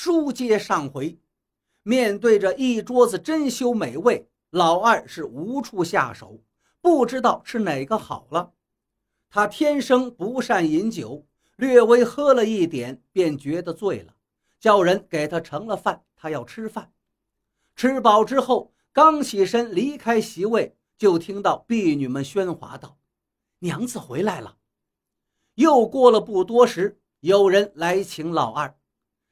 书接上回，面对着一桌子珍馐美味，老二是无处下手，不知道吃哪个好了。他天生不善饮酒，略微喝了一点便觉得醉了，叫人给他盛了饭，他要吃饭。吃饱之后，刚起身离开席位，就听到婢女们喧哗道：“娘子回来了。”又过了不多时，有人来请老二，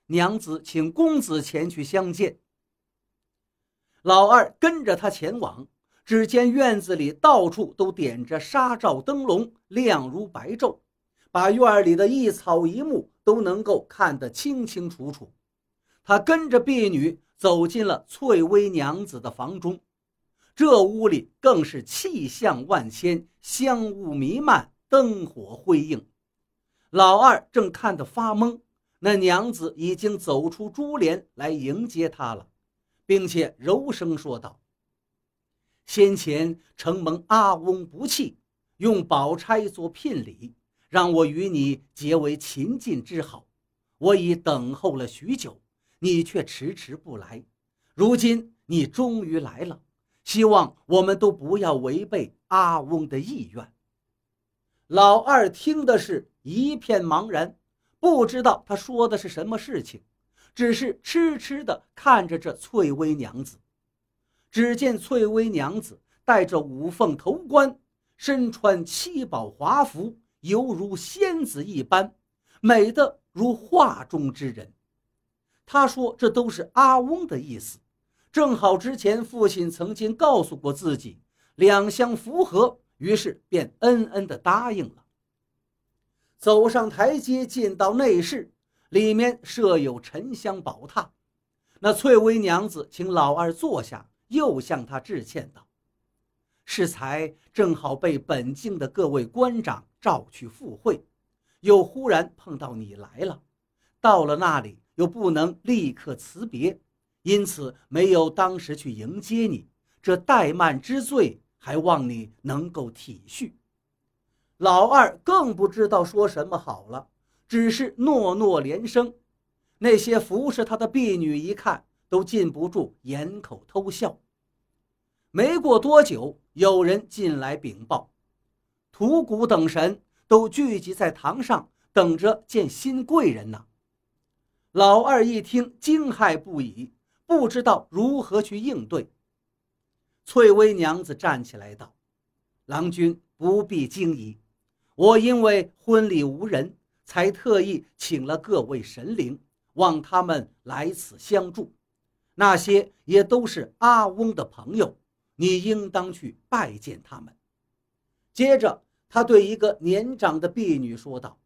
娘子请公子前去相见。老二跟着他前往，只见院子里到处都点着纱罩灯笼，亮如白昼，把院里的一草一木都能够看得清清楚楚。他跟着婢女。走进了翠微娘子的房中，这屋里更是气象万千，香雾弥漫，灯火辉映。老二正看得发懵，那娘子已经走出珠帘来迎接他了，并且柔声说道：“先前承蒙阿翁不弃，用宝钗做聘礼，让我与你结为秦晋之好，我已等候了许久。”你却迟迟不来，如今你终于来了，希望我们都不要违背阿翁的意愿。老二听的是一片茫然，不知道他说的是什么事情，只是痴痴地看着这翠微娘子。只见翠微娘子戴着五凤头冠，身穿七宝华服，犹如仙子一般，美得如画中之人。他说：“这都是阿翁的意思，正好之前父亲曾经告诉过自己，两相符合，于是便恩恩地答应了。”走上台阶，进到内室，里面设有沉香宝榻。那翠微娘子请老二坐下，又向他致歉道：“适才正好被本境的各位官长召去赴会，又忽然碰到你来了，到了那里。”又不能立刻辞别，因此没有当时去迎接你。这怠慢之罪，还望你能够体恤。老二更不知道说什么好了，只是诺诺连声。那些服侍他的婢女一看，都禁不住掩口偷笑。没过多久，有人进来禀报，屠谷等神都聚集在堂上，等着见新贵人呢。老二一听，惊骇不已，不知道如何去应对。翠微娘子站起来道：“郎君不必惊疑，我因为婚礼无人，才特意请了各位神灵，望他们来此相助。那些也都是阿翁的朋友，你应当去拜见他们。”接着，他对一个年长的婢女说道。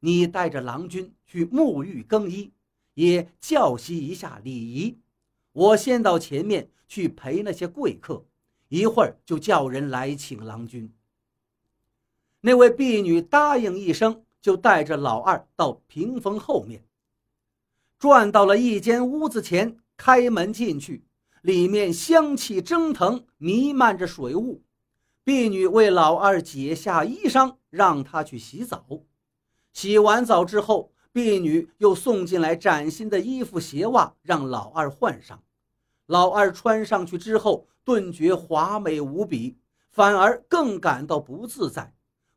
你带着郎君去沐浴更衣，也教习一下礼仪。我先到前面去陪那些贵客，一会儿就叫人来请郎君。那位婢女答应一声，就带着老二到屏风后面，转到了一间屋子前，开门进去，里面香气蒸腾，弥漫着水雾。婢女为老二解下衣裳，让他去洗澡。洗完澡之后，婢女又送进来崭新的衣服鞋袜，让老二换上。老二穿上去之后，顿觉华美无比，反而更感到不自在。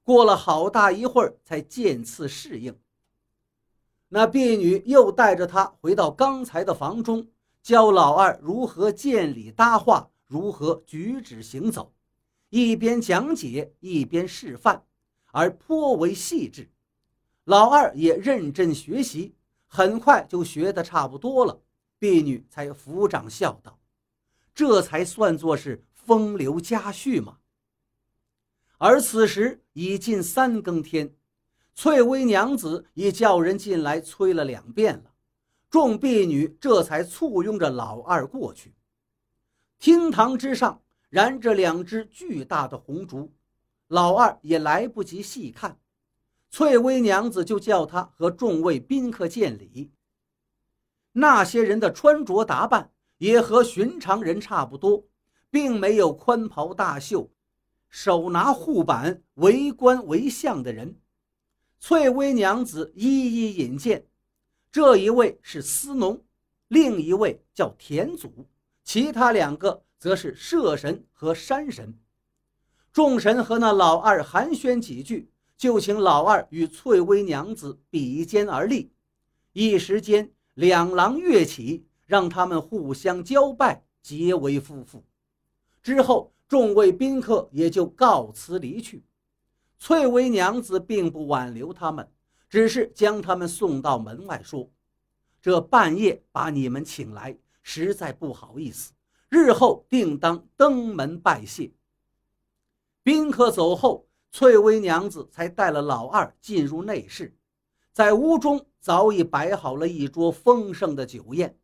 过了好大一会儿，才渐次适应。那婢女又带着他回到刚才的房中，教老二如何见礼搭话，如何举止行走，一边讲解一边示范，而颇为细致。老二也认真学习，很快就学得差不多了。婢女才抚掌笑道：“这才算作是风流佳婿嘛。”而此时已近三更天，翠微娘子已叫人进来催了两遍了。众婢女这才簇拥着老二过去。厅堂之上燃着两只巨大的红烛，老二也来不及细看。翠微娘子就叫他和众位宾客见礼。那些人的穿着打扮也和寻常人差不多，并没有宽袍大袖、手拿护板围观围相的人。翠微娘子一一引荐，这一位是司农，另一位叫田祖，其他两个则是社神和山神。众神和那老二寒暄几句，就请老二与翠微娘子比肩而立。一时间，两狼跃起，让他们互相交拜，结为夫妇。之后，众位宾客也就告辞离去。翠微娘子并不挽留他们，只是将他们送到门外，说：“这半夜把你们请来，实在不好意思，日后定当登门拜谢。”宾客走后，翠微娘子才带了老二进入内室，在屋中早已摆好了一桌丰盛的酒宴。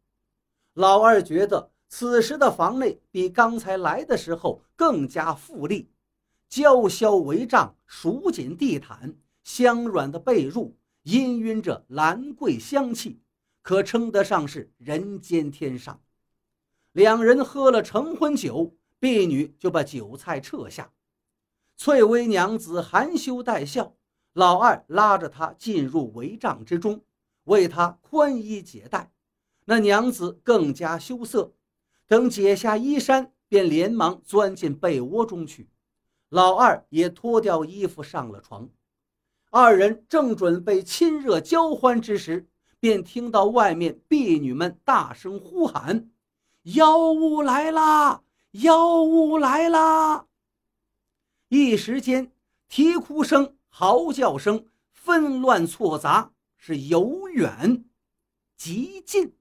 老二觉得此时的房内比刚才来的时候更加富丽。娇绡帷帐，蜀锦地毯，香软的被褥，氤氲着兰桂香气，可称得上是人间天上。两人喝了成婚酒，婢女就把酒菜撤下。翠微娘子含羞带笑，老二拉着她进入帷帐之中，为她宽衣解带。那娘子更加羞涩，等解下衣衫，便连忙钻进被窝中去。老二也脱掉衣服上了床，二人正准备亲热交欢之时，便听到外面婢女们大声呼喊：“妖物来啦！妖物来啦！”一时间，啼哭声、嚎叫声纷乱错杂，是由远及近。